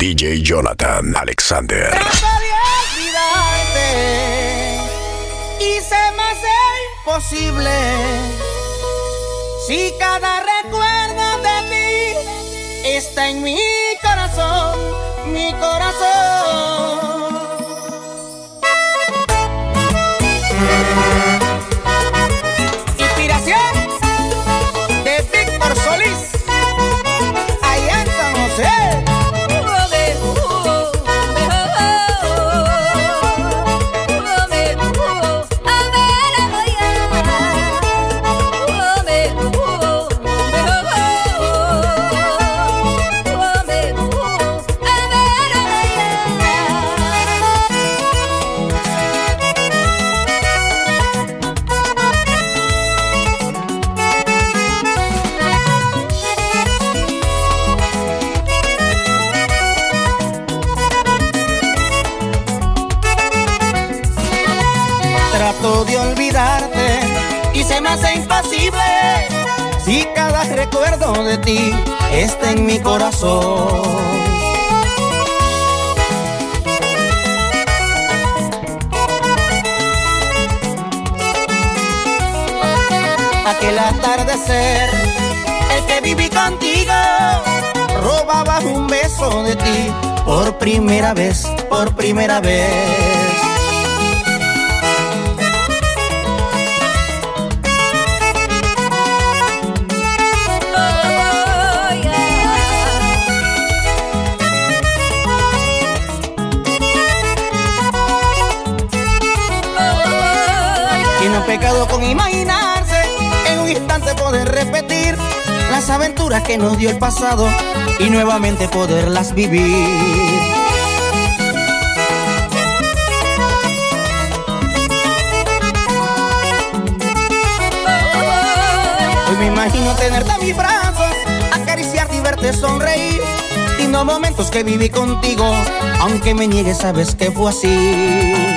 DJ Jonathan Alexander. Trato de olvidarte y se me hace imposible. Si cada recuerdo de ti está en mi corazón, mi corazón. De ti está en mi corazón. Aquel atardecer, el que viví contigo, robaba un beso de ti por primera vez, por primera vez. Y no pecado con imaginarse en un instante poder repetir las aventuras que nos dio el pasado y nuevamente poderlas vivir. Hoy me imagino tenerte en mis brazos, acariciarte y verte sonreír. Lindo momentos que viví contigo, aunque me niegues, sabes que fue así.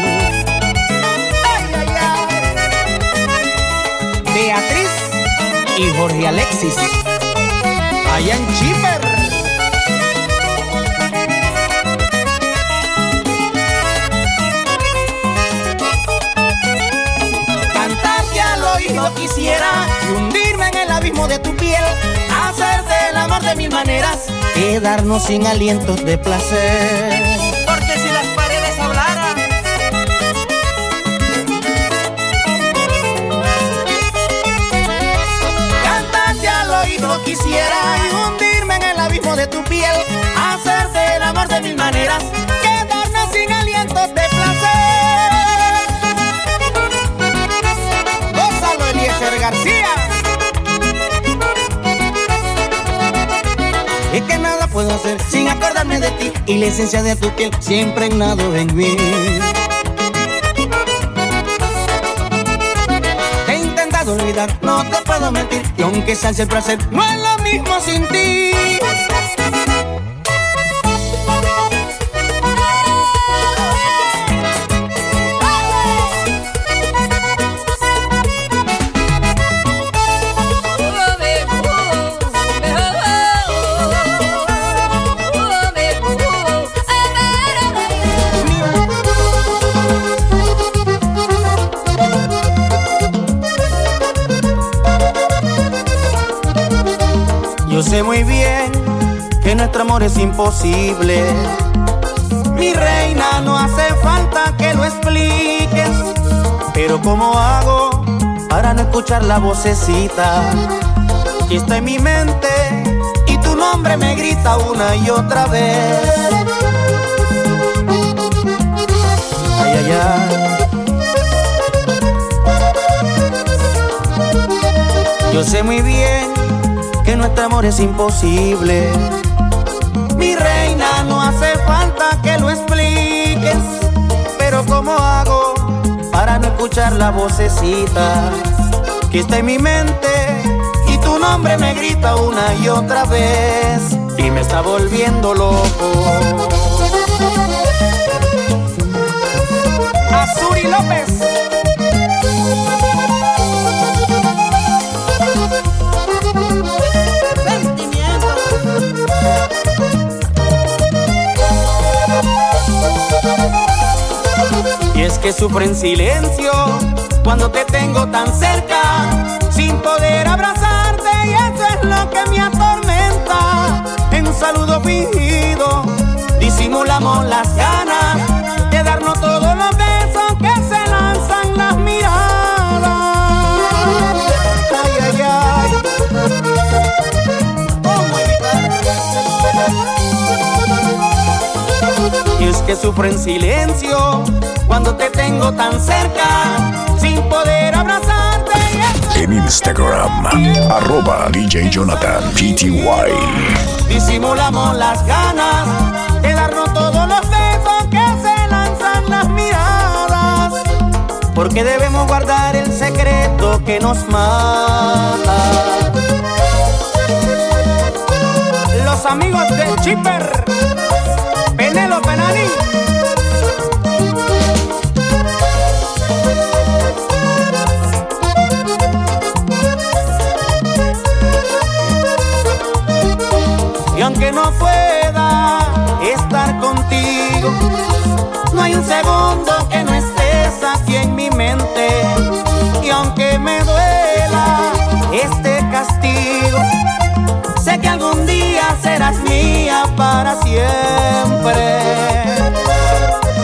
Y Jorge Alexis. Allá en Chipper. Cantarte al oído quisiera y hundirme en el abismo de tu piel. Hacerte el amor de mil maneras, quedarnos sin alientos de placer. En de tu piel. Hacerte el amor de mil maneras, quedarnos sin alientos de placer. Gózalo, Eliezer García. Es que nada puedo hacer sin acordarme de ti y la esencia de tu piel siempre nado en mí. He intentado olvidar, no te puedo mentir y aunque salse el placer, no es lo mismo sin ti. Sé muy bien que nuestro amor es imposible. Mi reina, no hace falta que lo expliques. Pero ¿cómo hago para no escuchar la vocecita que está en mi mente y tu nombre me grita una y otra vez? Ay, ay, ay. Yo sé muy bien nuestro amor es imposible. Mi reina, no hace falta que lo expliques. Pero ¿cómo hago para no escuchar la vocecita que está en mi mente? Y tu nombre me grita una y otra vez y me está volviendo loco. Azuri López. Que sufro en silencio cuando te tengo tan cerca, sin poder abrazarte y eso es lo que me atormenta. En un saludo fingido, disimulamos las ganas de darnos todos los besos que se lanzan las miradas. Ay, ay, ay. ¿Cómo Y es que sufro en silencio tengo tan cerca, sin poder abrazarte. En Instagram, arroba DJ Jonathan PTY. Disimulamos las ganas de darnos todos los besos que se lanzan las miradas. Porque debemos guardar el secreto que nos mata. Los amigos de Chipper, Penelo Penani. Aunque no pueda estar contigo, no hay un segundo que no estés aquí en mi mente. Y aunque me duela este castigo, sé que algún día serás mía para siempre.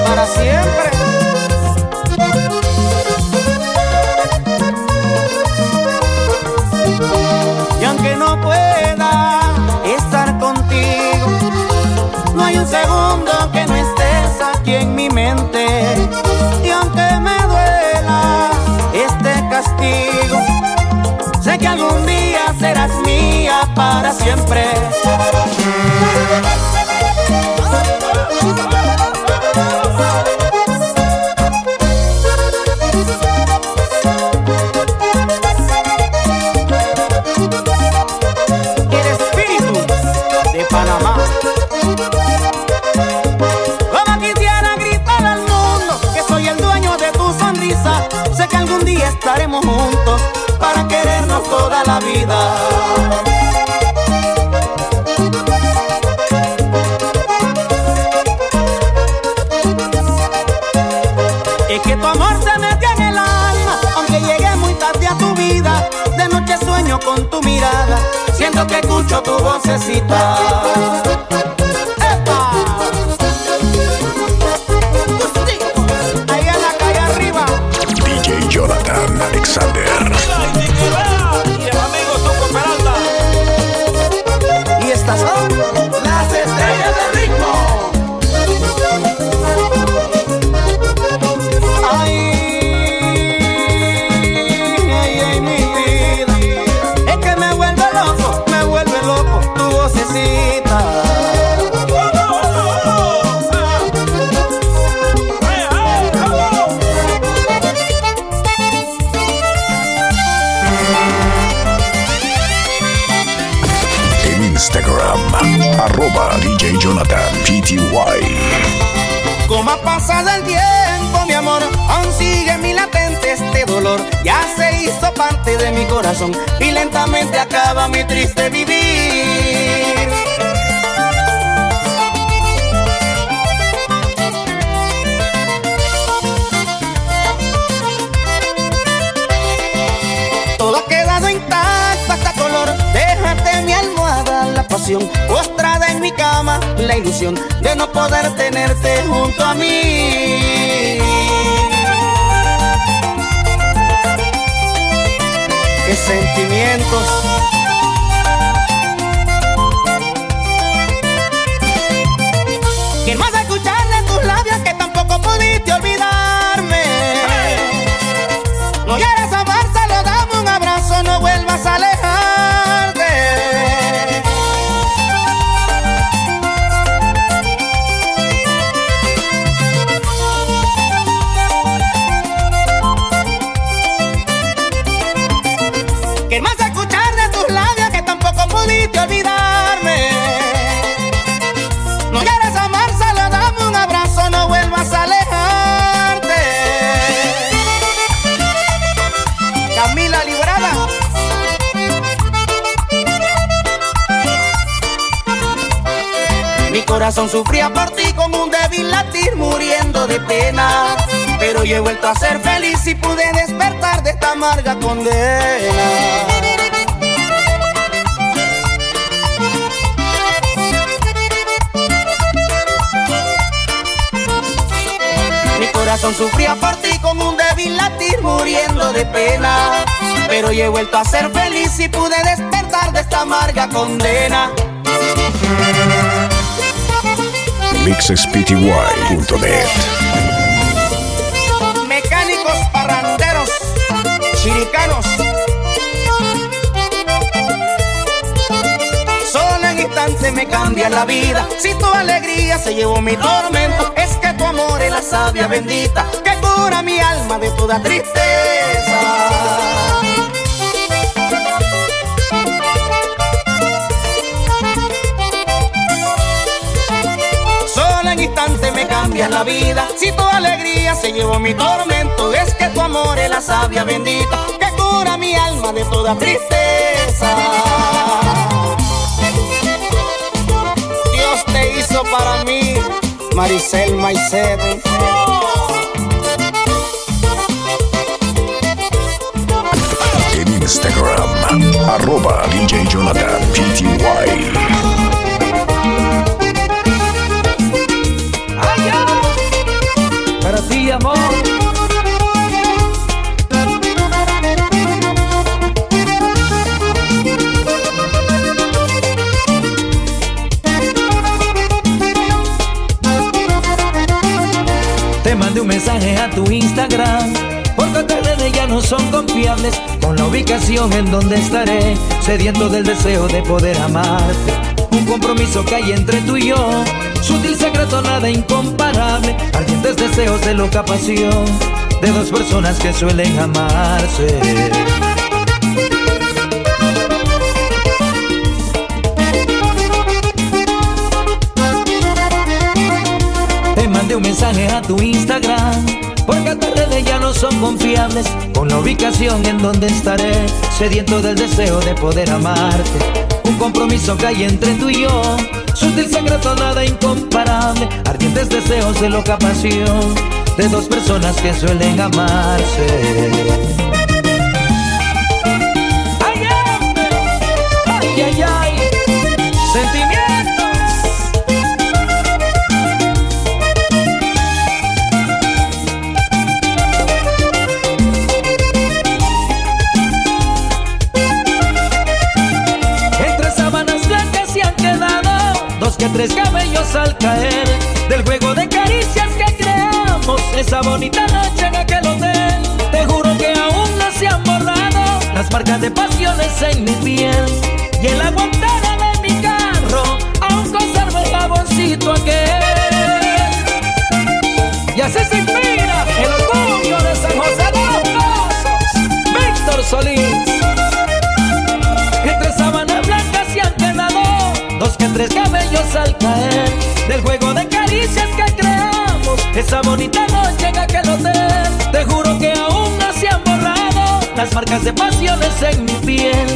Para siempre. Y aunque no pueda segundo que no estés aquí en mi mente. Y aunque me duela este castigo, sé que algún día serás mía para siempre. Estaremos juntos para querernos toda la vida. Es que tu amor se metió en el alma, aunque llegué muy tarde a tu vida. De noche sueño con tu mirada, siento que escucho tu vocecita. Alexander. De mi corazón y lentamente acaba mi triste vivir. Todo ha quedado intacto hasta color. Déjate mi almohada la pasión. Postrada en mi cama, la ilusión de no poder tenerte junto a mí. Sentimientos. Pero yo he vuelto a ser feliz y pude despertar de esta amarga condena. mixespty.net Mecánicos parranderos, chiricanos. Solo en instante me cambia la vida. Si tu alegría se llevó mi tormento, es que tu amor es la sabia bendita que cura mi alma de toda tristeza. Instante me cambia la vida. Si tu alegría se llevó mi tormento, es que tu amor es la sabia bendita que cura mi alma de toda tristeza. Dios te hizo para mí, Maricel Maicete. En Instagram, arroba DJ Jonathan. Amor. Te mandé un mensaje a tu Instagram. Porque tus redes ya no son confiables. Con la ubicación en donde estaré. Sediento del deseo de poder amarte. Un compromiso que hay entre tú y yo. Sutil secreto, nada incomparable. Ardientes deseos de loca pasión. De dos personas que suelen amarse. Te mandé un mensaje a tu Instagram Porque tus redes ya no son confiables Con la ubicación en donde estaré Sediento del deseo de poder amarte Un compromiso que hay entre tú y yo Sutil secreto, nada incomparable. Ardientes deseos de loca pasión De dos personas que suelen amarse. Ay, ay, ay, ay. Tres cabellos al caer del juego de caricias que creamos esa bonita noche en aquel hotel. Te juro que aún no se han borrado las marcas de pasiones en mi piel y en la guantera de mi carro aún conservo el jaboncito aquel. Y así se inspira el orgullo de San José de los Víctor Solís. Que tres cabellos al caer del juego de caricias que creamos esa bonita noche en aquel hotel. Te juro que aún no se han borrado las marcas de pasiones en mi piel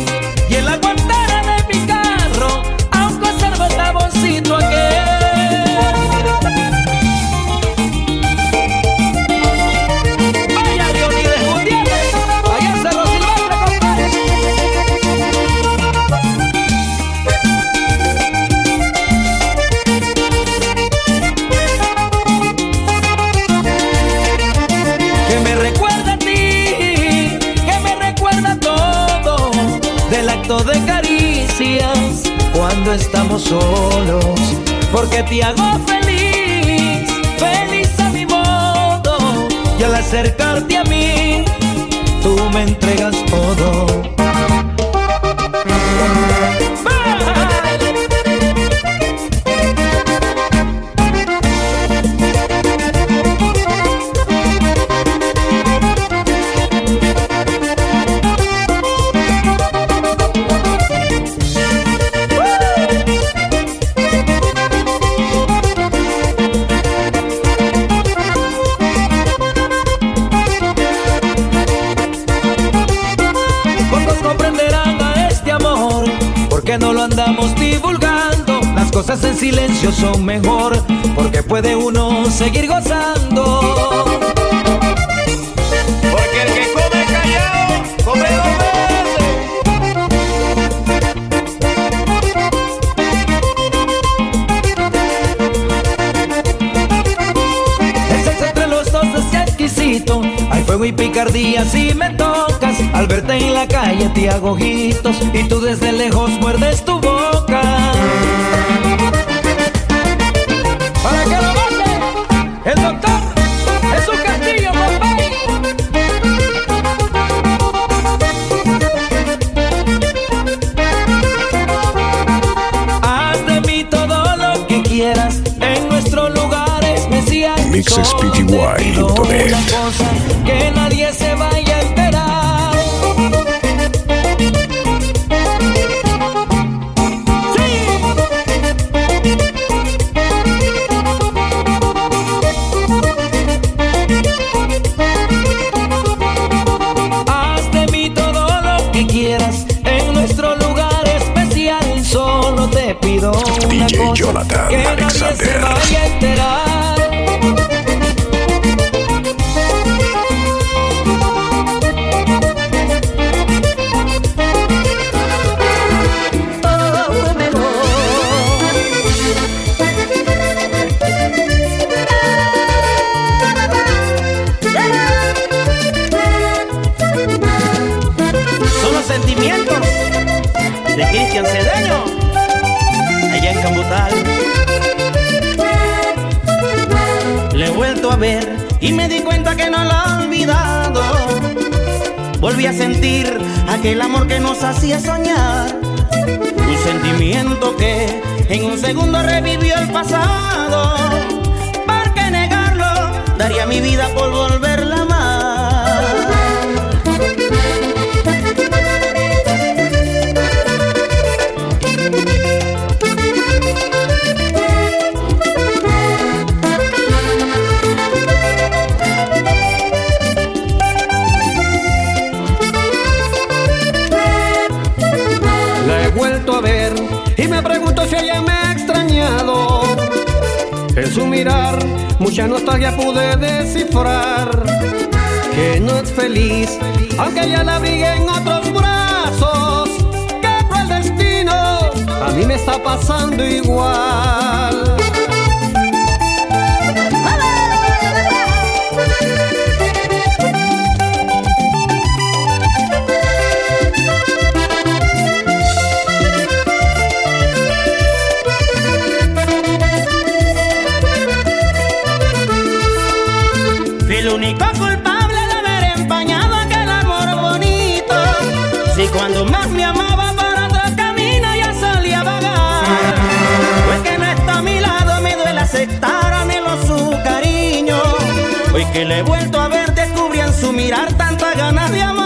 y en la guantera de mi carro aún conservo el jaboncito aquel. Estamos solos, porque te hago feliz, feliz a mi modo, y al acercarte a mí, tú me entregas todo. Porque no lo andamos divulgando. Las cosas en silencio son mejor, porque puede uno seguir gozando. Y picardía si me tocas. Al verte en la calle te hago ojitos y tú desde lejos muerdes tu boca. Para que lo mate el doctor Jesús Castillo, papá. Haz de mí todo lo que quieras en nuestro lugar especial. MixespTY.net. Jonathan que nadie se Alexander. vaya a enterar. Sentimientos de Cristian que no la he olvidado. Volví a sentir aquel amor que nos hacía soñar. Un sentimiento que en un segundo revivió el pasado. ¿Por qué negarlo? Daría mi vida por volverla a mirar, mucha nostalgia pude descifrar. Que no es feliz, aunque ella la abrigue en otros brazos. Que cruel destino, a mí me está pasando igual. Cuando más me amaba para otro camino ya salía a vagar. Pues que no está a mi lado me duele aceptar anhelo su cariño. Hoy que le he vuelto a ver descubrí en su mirar tantas ganas de amar.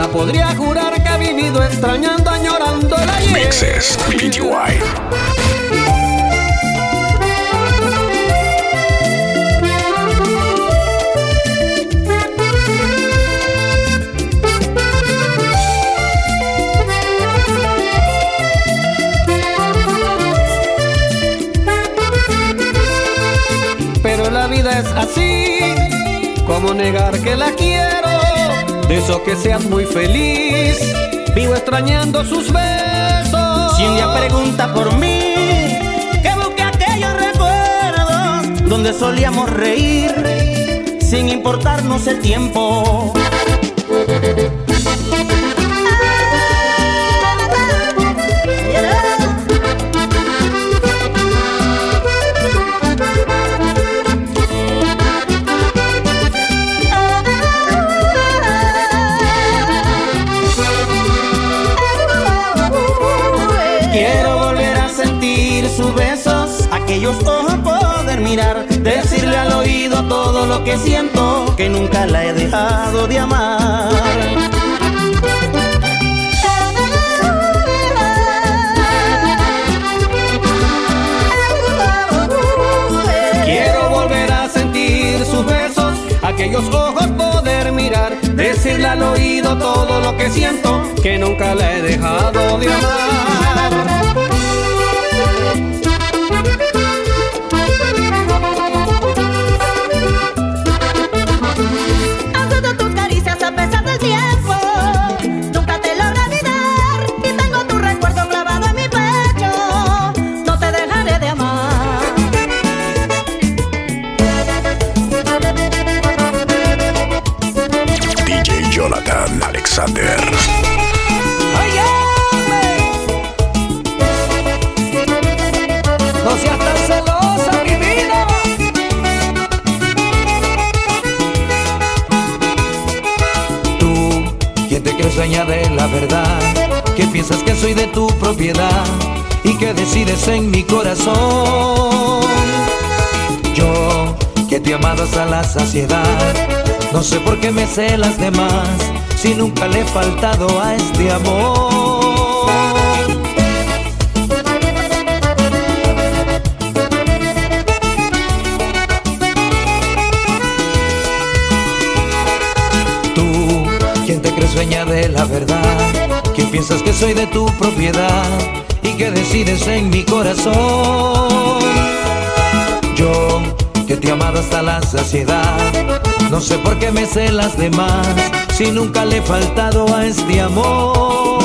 Hasta podría jurar que he vivido extrañando, añorando el ayer. MixespTY. Pero la vida es así, como negar que la quiero. De eso que seas muy feliz, vivo extrañando sus besos. Si un pregunta por mí, que busque aquellos recuerdos donde solíamos reír sin importarnos el tiempo. propios ojos poder mirar, decirle al oído todo lo que siento, que nunca la he dejado de amar. Quiero volver a sentir sus besos, aquellos ojos poder mirar, decirle al oído todo lo que siento, que nunca la he dejado de amar. Piensas que soy de tu propiedad y que decides en mi corazón. Yo, que te amado hasta la saciedad, no sé por qué me celas de más si nunca le he faltado a este amor. Tú, quien te crees dueña de la verdad que piensas que soy de tu propiedad y que decides en mi corazón. Yo, que te he amado hasta la saciedad, no sé por qué me celas de más si nunca le he faltado a este amor.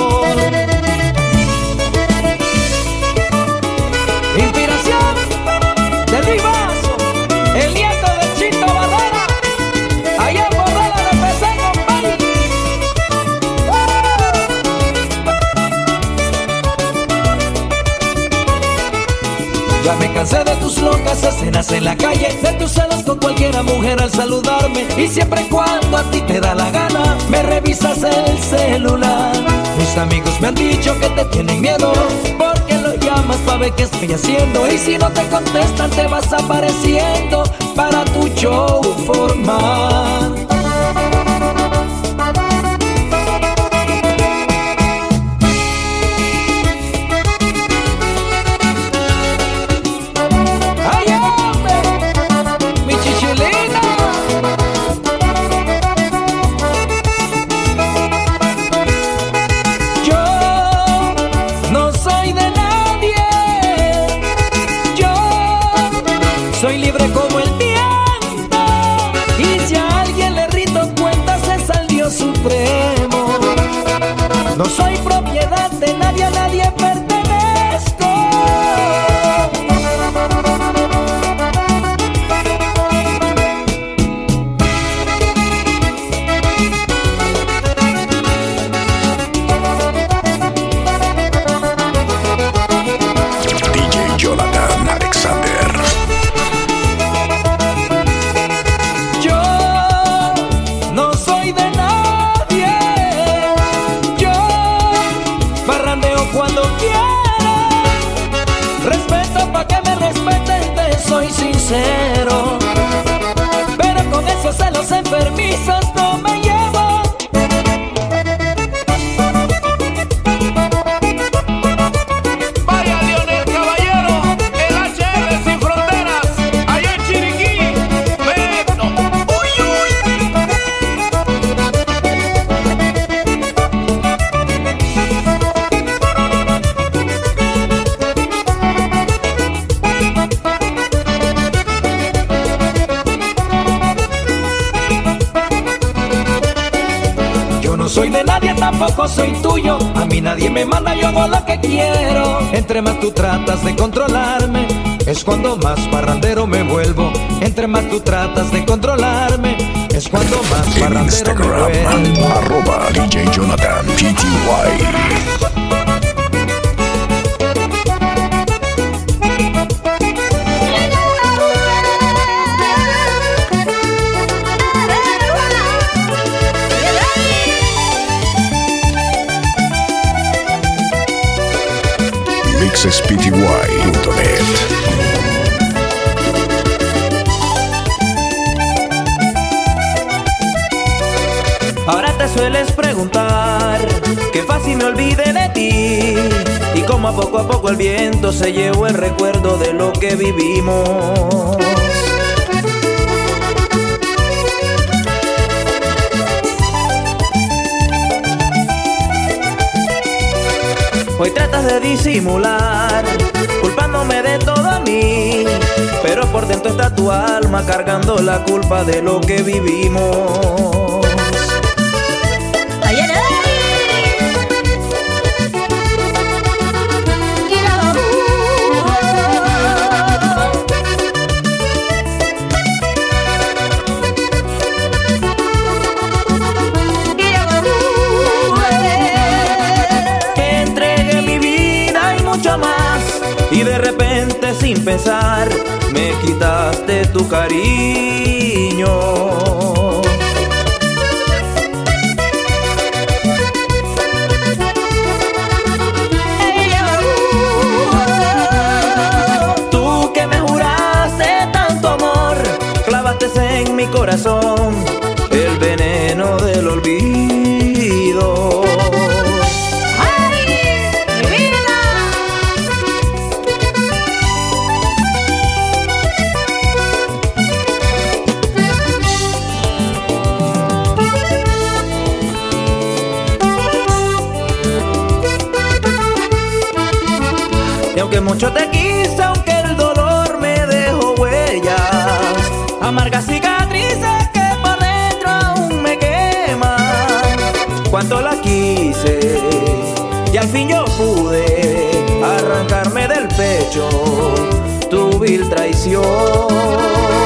Ya me cansé de tus locas escenas en la calle, de tus celos con cualquiera mujer al saludarme. Y siempre cuando a ti te da la gana, me revisas el celular. Mis amigos me han dicho que te tienen miedo, porque lo llamas para ver qué estoy haciendo. Y si no te contestan, te vas apareciendo para tu show formal. Tampoco soy tuyo. A mí nadie me manda, yo hago lo que quiero. Entre más tú tratas de controlarme, es cuando más parrandero me vuelvo. Entre más tú tratas de controlarme, es cuando más parrandero me vuelvo. Arroba DJ Jonathan accesspty.net. Ahora te sueles preguntar qué fácil me olvide de ti y cómo a poco a poco el viento se llevó el recuerdo de lo que vivimos. Hoy tratas de disimular, culpándome de todo a mí. Pero por dentro está tu alma cargando la culpa de lo que vivimos. Sin pensar me quitaste tu cariño. Tú que me juraste tanto amor, clavaste en mi corazón el veneno del olvido. Mucho te quise, aunque el dolor me dejó huellas, amargas cicatrices que por dentro aún me queman. Cuánto la quise y al fin yo pude arrancarme del pecho tu vil traición.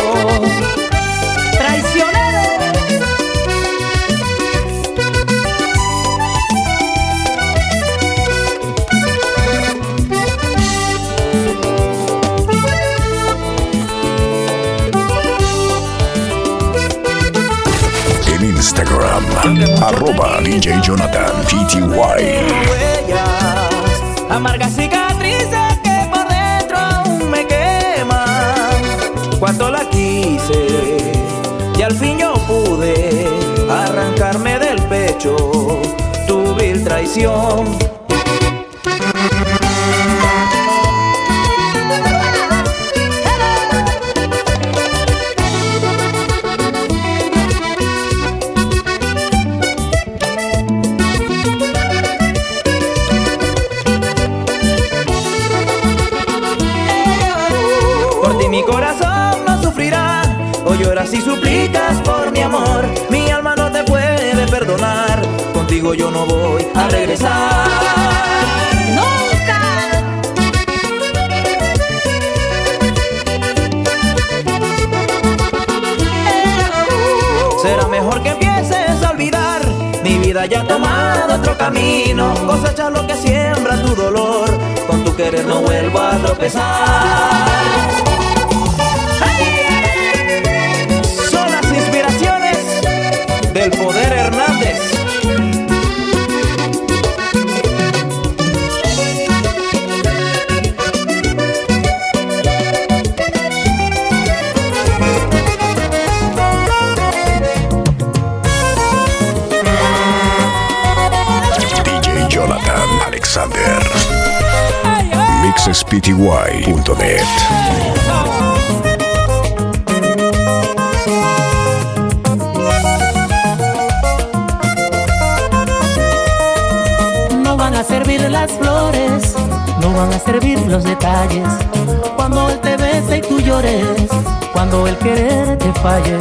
Arroba DJ Jonathan PTY. Amargas cicatrices que por dentro aún me queman. Cuando la quise y al fin yo pude arrancarme del pecho tu vil traición Contigo yo no voy a regresar. ¡Nunca! Será mejor que empieces a olvidar. Mi vida ya ha tomado otro camino. Cosecha lo que siembra tu dolor. Con tu querer no vuelvo a tropezar. del Poder MixSPTY.net las flores, no van a servir los detalles. Cuando él te bese y tú llores, cuando el querer te falle,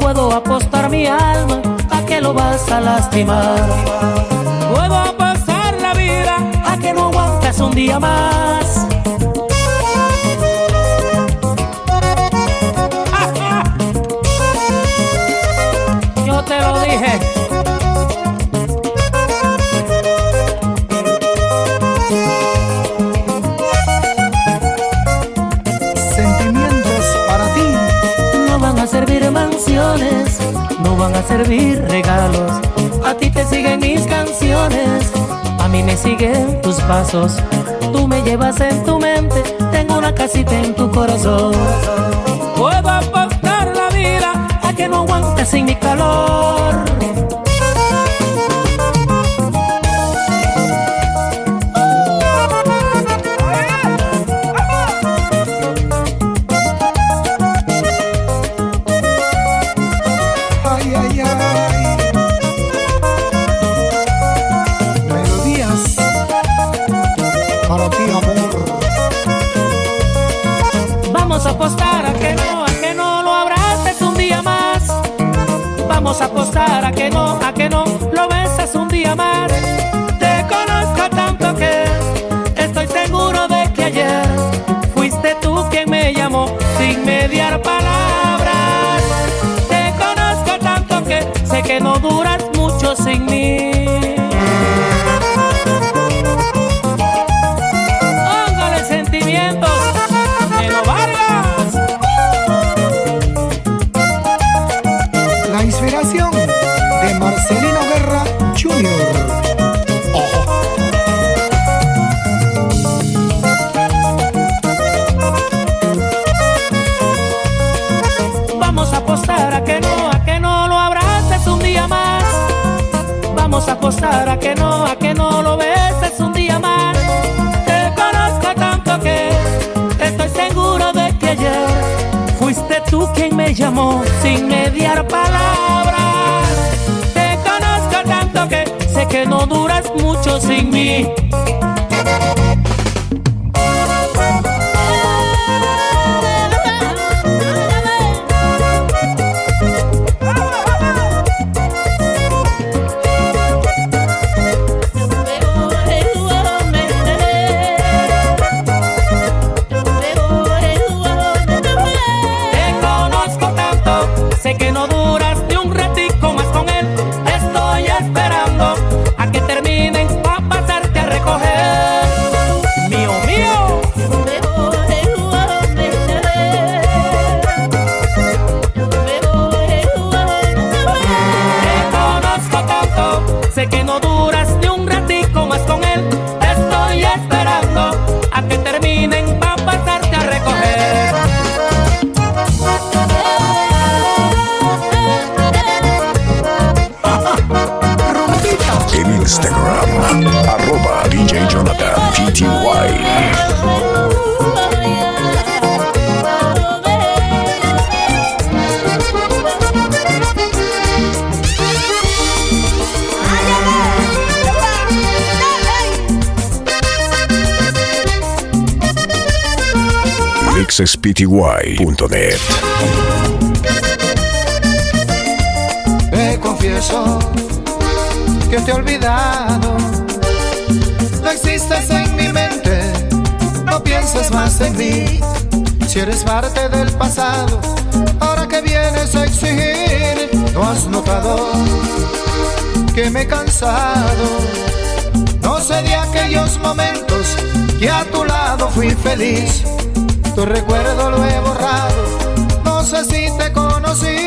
puedo apostar mi alma a que lo vas a lastimar. Puedo día más. Yo te lo dije. no van a servir regalos. A ti te siguen mis canciones, a mí me siguen tus pasos. Me llevas en tu mente, tengo una casita en tu corazón. Puedo apostar la vida a que no aguantes sin mi calor. Palabras. Te conozco tanto que sé que no duras mucho sin mí. A que no, a que no lo beses un día más. Te conozco tanto que estoy seguro de que ayer fuiste tú quien me llamó sin mediar palabras. Te conozco tanto que sé que no duras mucho sin mí. mixespty.net. Te confieso que te he olvidado. No existes en mi mente, no pienses más en mí. Si eres parte del pasado, ahora que vienes a exigir, no has notado que me he cansado. No sé de aquellos momentos que a tu lado fui feliz. Tu recuerdo lo he borrado, no sé si te conocí.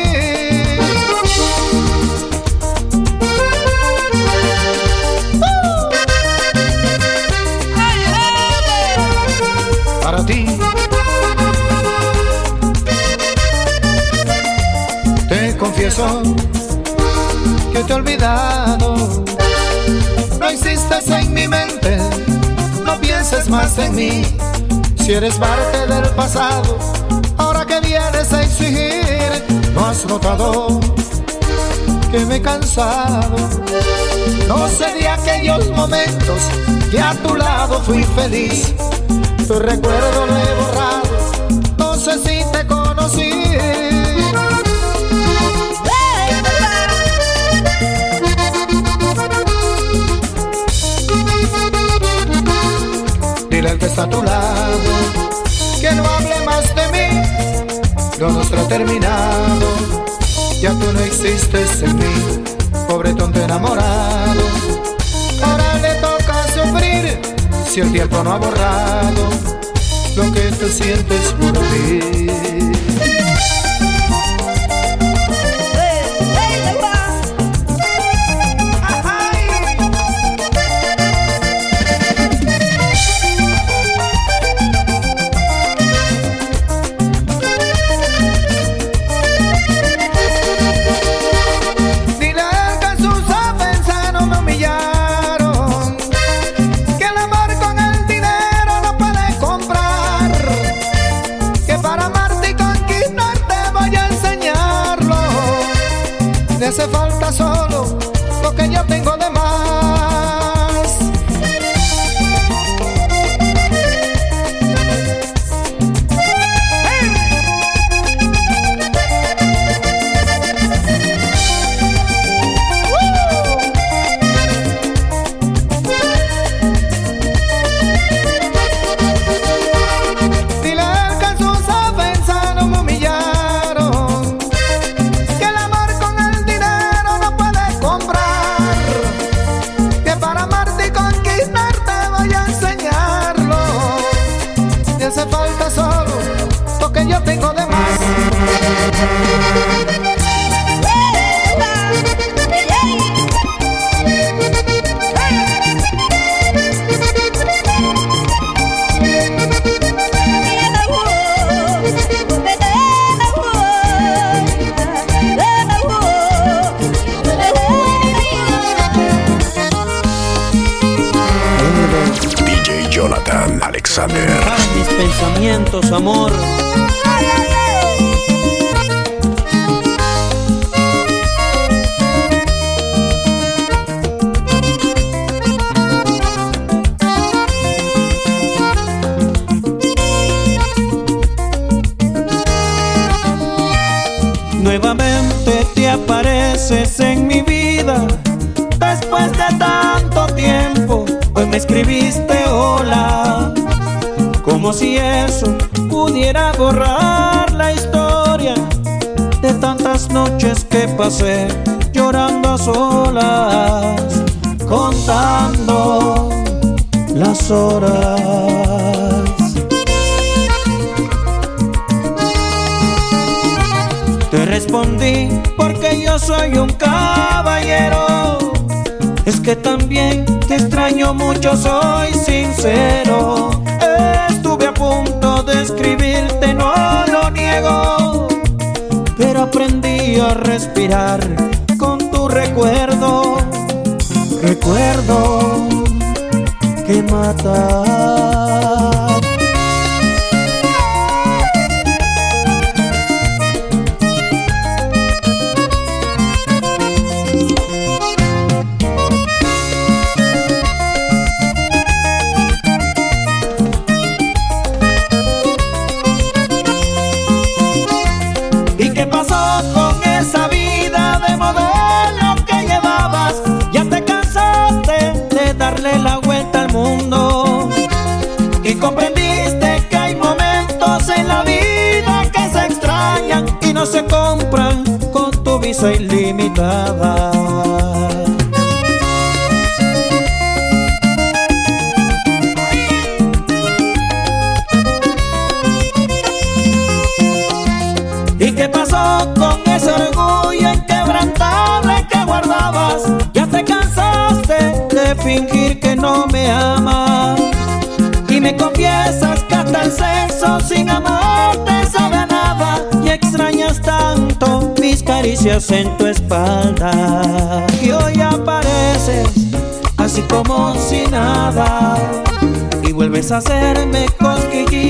para ti. Te confieso que te he olvidado. No existes en mi mente, no pienses más en mí. Si eres parte del pasado, ahora que vienes a exigir, no has notado que me he cansado. No sé de aquellos momentos que a tu lado fui feliz. Tu recuerdo lo he borrado, no sé si te conocí. A tu lado que no hable más de mí. Lo nuestro ha terminado, ya tú no existes en mí, pobre tonto enamorado. Ahora le toca sufrir si el tiempo no ha borrado lo que tú sientes por mí. Essa é valor. Contando las horas. Te respondí porque yo soy un caballero. Es que también te extraño mucho, soy sincero. Estuve a punto de escribirte, no lo niego. Pero aprendí a respirar recuerdo. Recuerdo que mata. Se compran con tu visa ilimitada. ¿Y qué pasó con ese orgullo inquebrantable que guardabas? Ya te cansaste de fingir no me amas y me confiesas que hasta el sexo sin amor te sabe caricias en tu espalda. Y hoy apareces así como si nada. Y vuelves a hacerme cosquillitas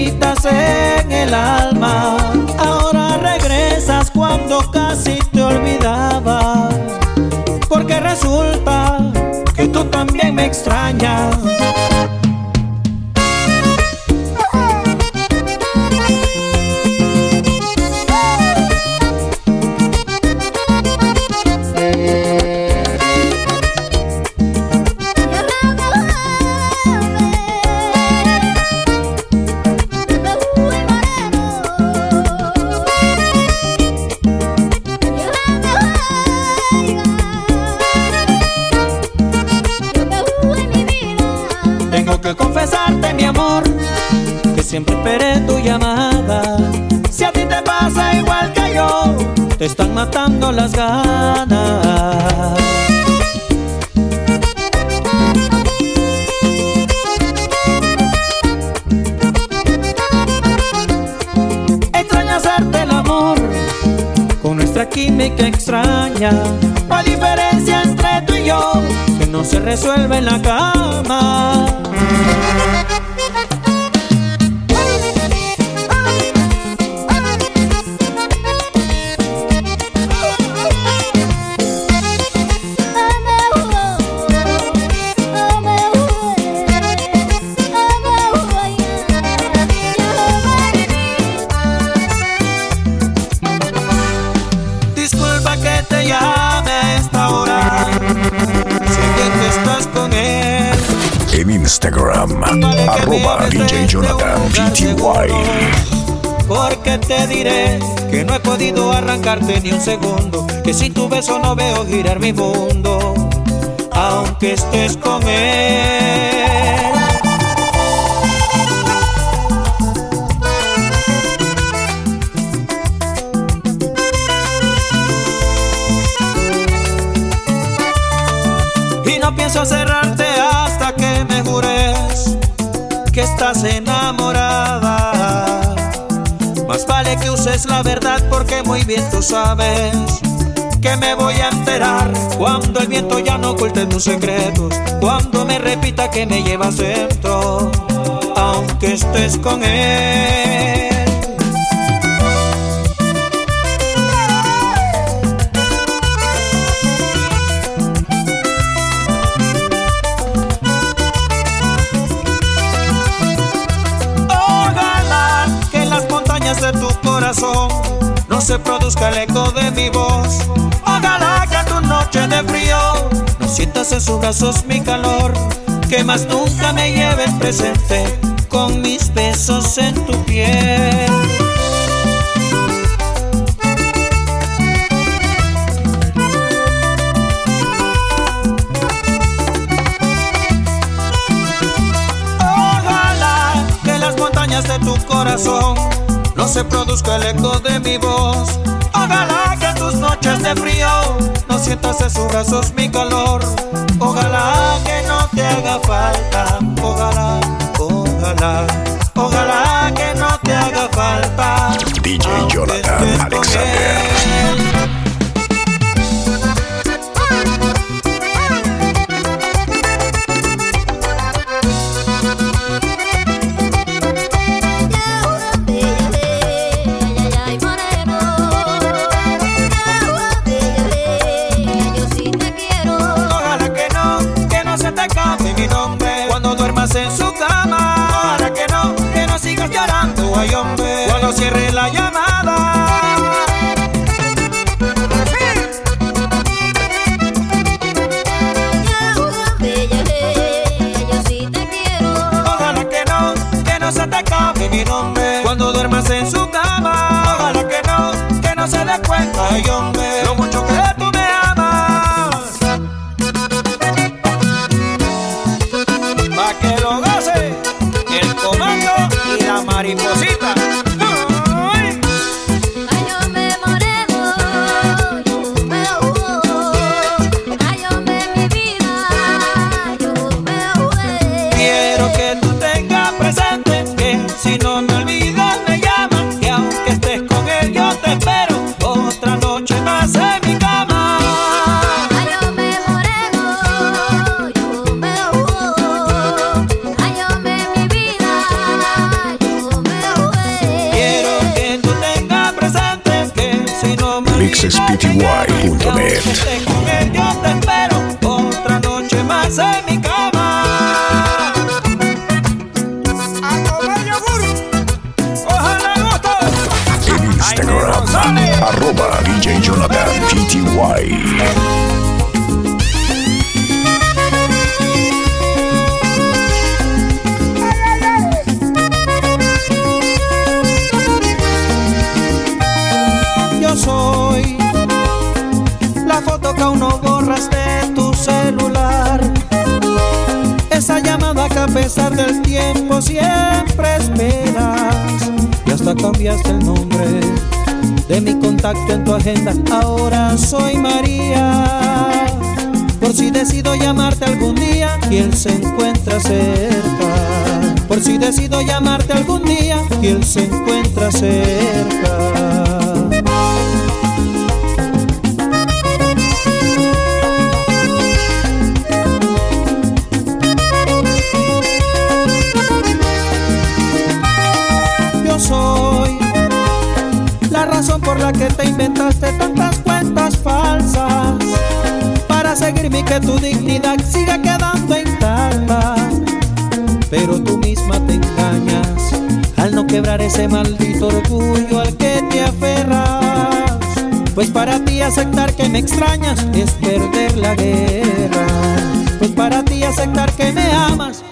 no veo girar mi mundo, aunque estés con él. Y no pienso cerrarte que estás enamorada. Más vale que uses la verdad porque muy bien tú sabes que me voy a enterar cuando el viento ya no oculte tus secretos, cuando me repita que me llevas dentro. Aunque estés con él. Ojalá que en las montañas de tu corazón no se produzca el eco de mi voz. Ojalá que tu noche de frío no sientas en sus brazos mi calor. Que más nunca me lleves presente con mis besos en tu piel. Ojalá que las montañas de tu corazón no se produzca el eco de mi voz. Ojalá que tus noches de frío no sientas en sus brazos mi calor. Ojalá que no te haga falta. Ojalá, ojalá, ojalá que no te haga falta. DJ Jonathan Alexander. El nombre de mi contacto en tu agenda. Ahora soy María. Por si decido llamarte algún día él se encuentra cerca. Por si decido llamarte algún día él se encuentra cerca. Que te inventaste tantas cuentas falsas para seguirme y que tu dignidad siga quedando intacta. Pero tú misma te engañas al no quebrar ese maldito orgullo al que te aferras. Pues para ti aceptar que me extrañas es perder la guerra. Pues para ti aceptar que me amas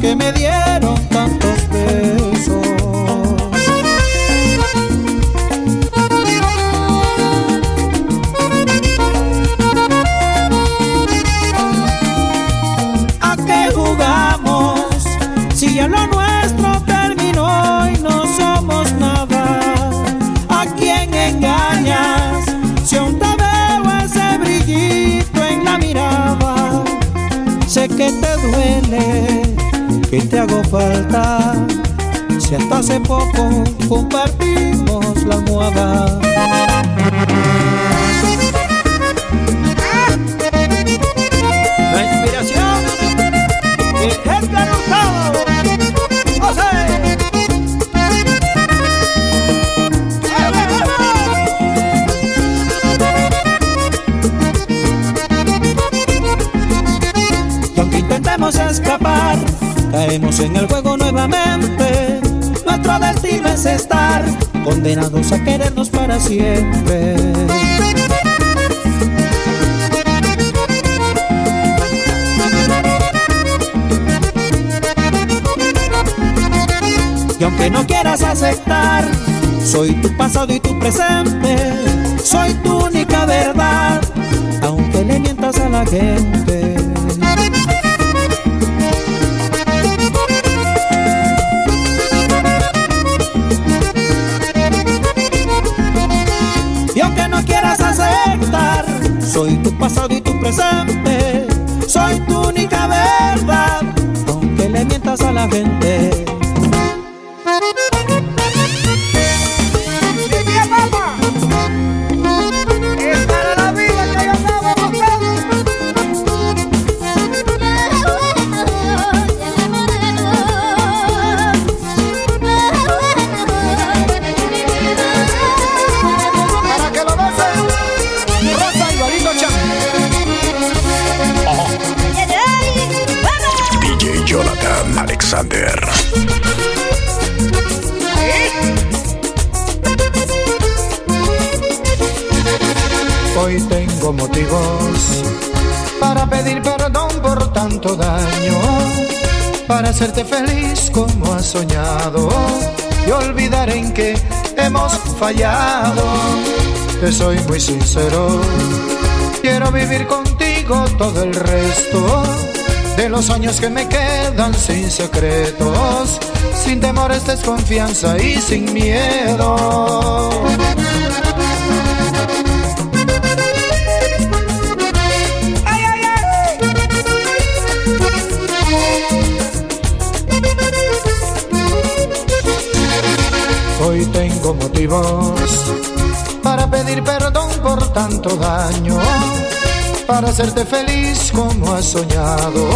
que me dieron que te hago falta. Si hasta hace poco compartimos la almohada. Caemos en el juego nuevamente. Nuestro destino es estar condenados a querernos para siempre. Y aunque no quieras aceptar, soy tu pasado y tu presente, soy tu única verdad, aunque le mientas a la gente. Soy tu pasado y tu presente, soy tu única verdad, aunque le mientas a la gente. Para hacerte feliz como has soñado y olvidar en que hemos fallado. Te soy muy sincero, quiero vivir contigo todo el resto de los años que me quedan sin secretos, sin temores, desconfianza y sin miedo. Para pedir perdón por tanto daño, para hacerte feliz como has soñado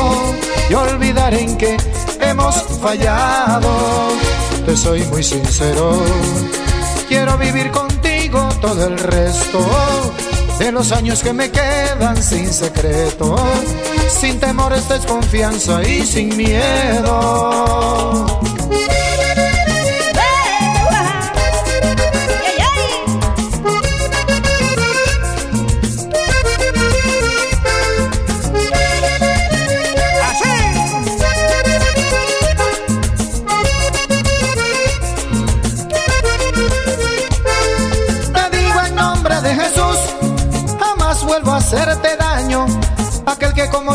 y olvidar en que hemos fallado. Te soy muy sincero, quiero vivir contigo todo el resto de los años que me quedan sin secreto, sin temores, desconfianza y sin miedo.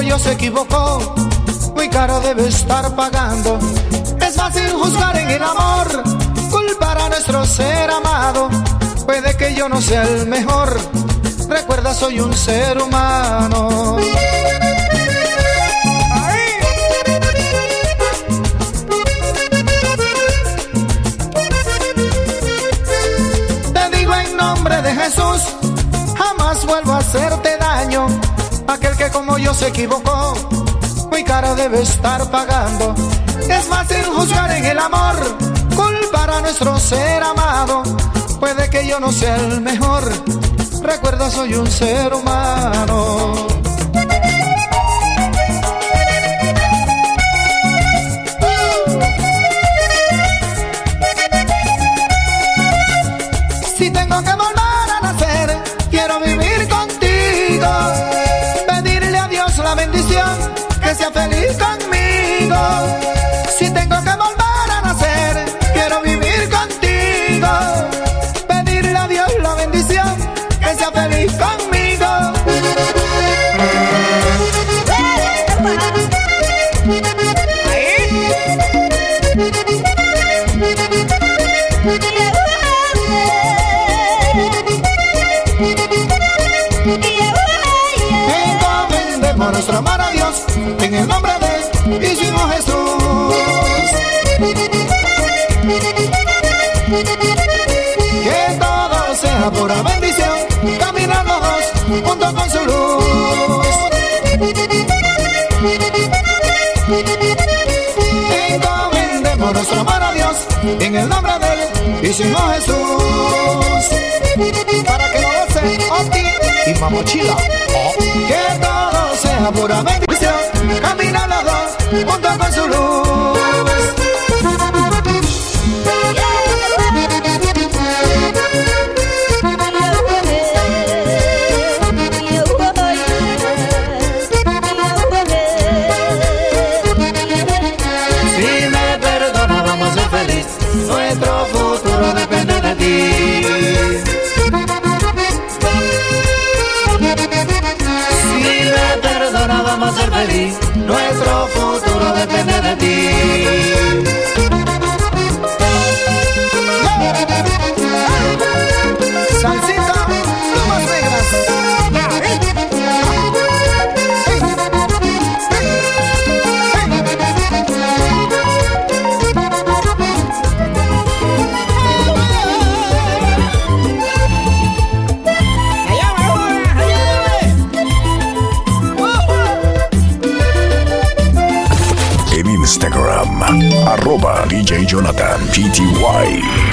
Yo se equivocó, muy caro debe estar pagando. Es fácil juzgar en el amor, culpar a nuestro ser amado. Puede que yo no sea el mejor, recuerda soy un ser humano. Te digo en nombre de Jesús, jamás vuelvo a hacerte como yo se equivocó, muy cara debe estar pagando. Es fácil juzgar en el amor, culpar a nuestro ser amado. Puede que yo no sea el mejor, recuerda soy un ser humano. En el nombre de Señor Jesús. Para que lo goce Oti y Mamochila. Que todo sea pura bendición, camina los dos junto con su luz. nuestro Jonathan PTY.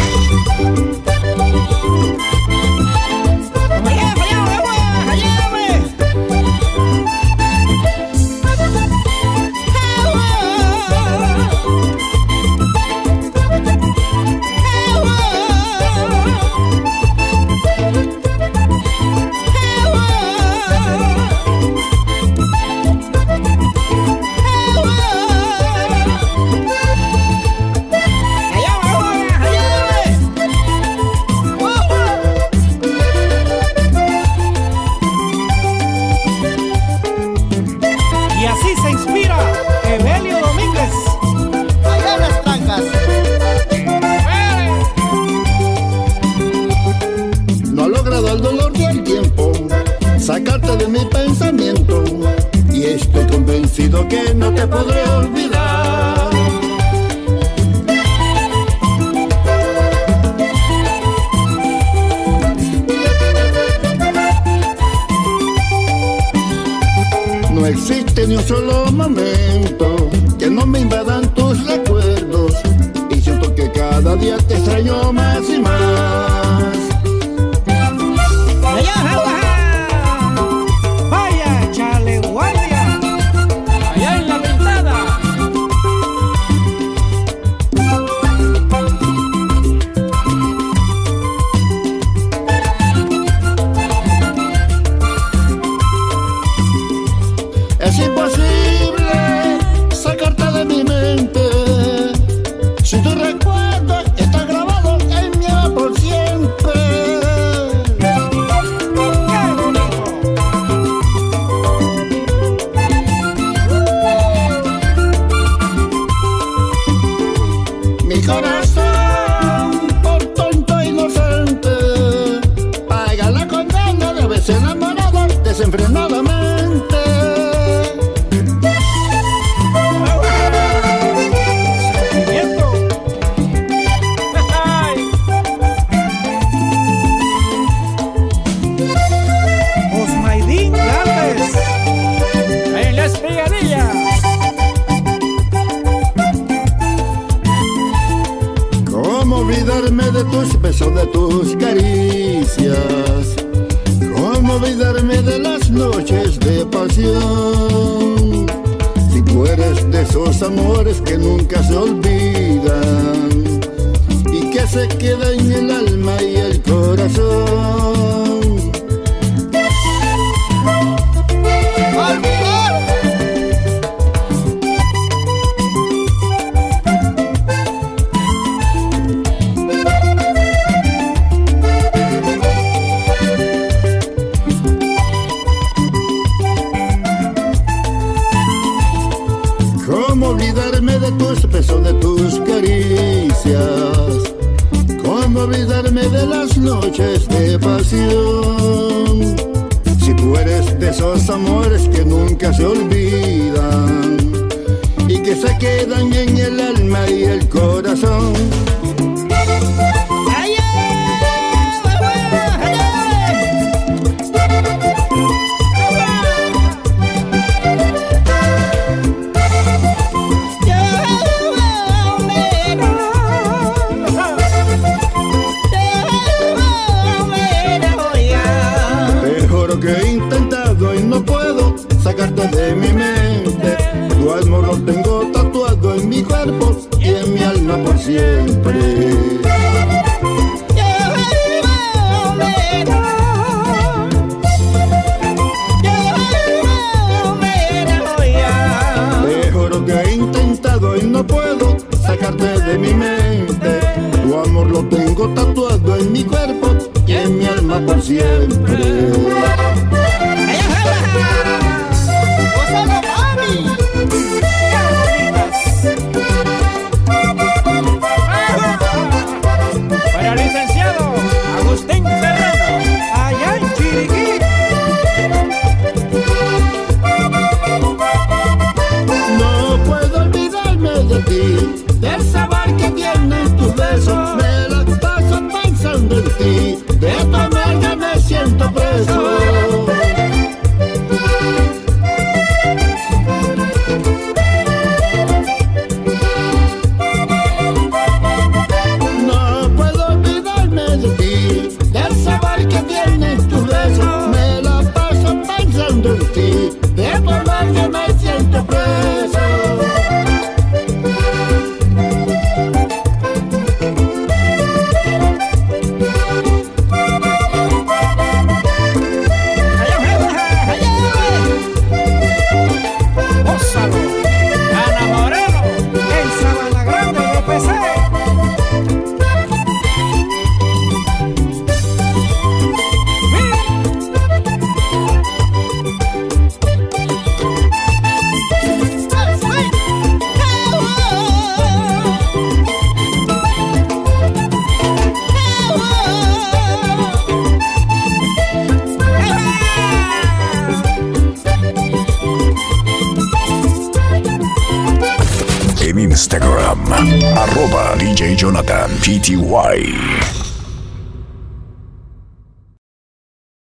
que nunca se olvidan y que se queda de mi mente. Tu amor lo tengo tatuado en mi cuerpo y en mi alma por siempre.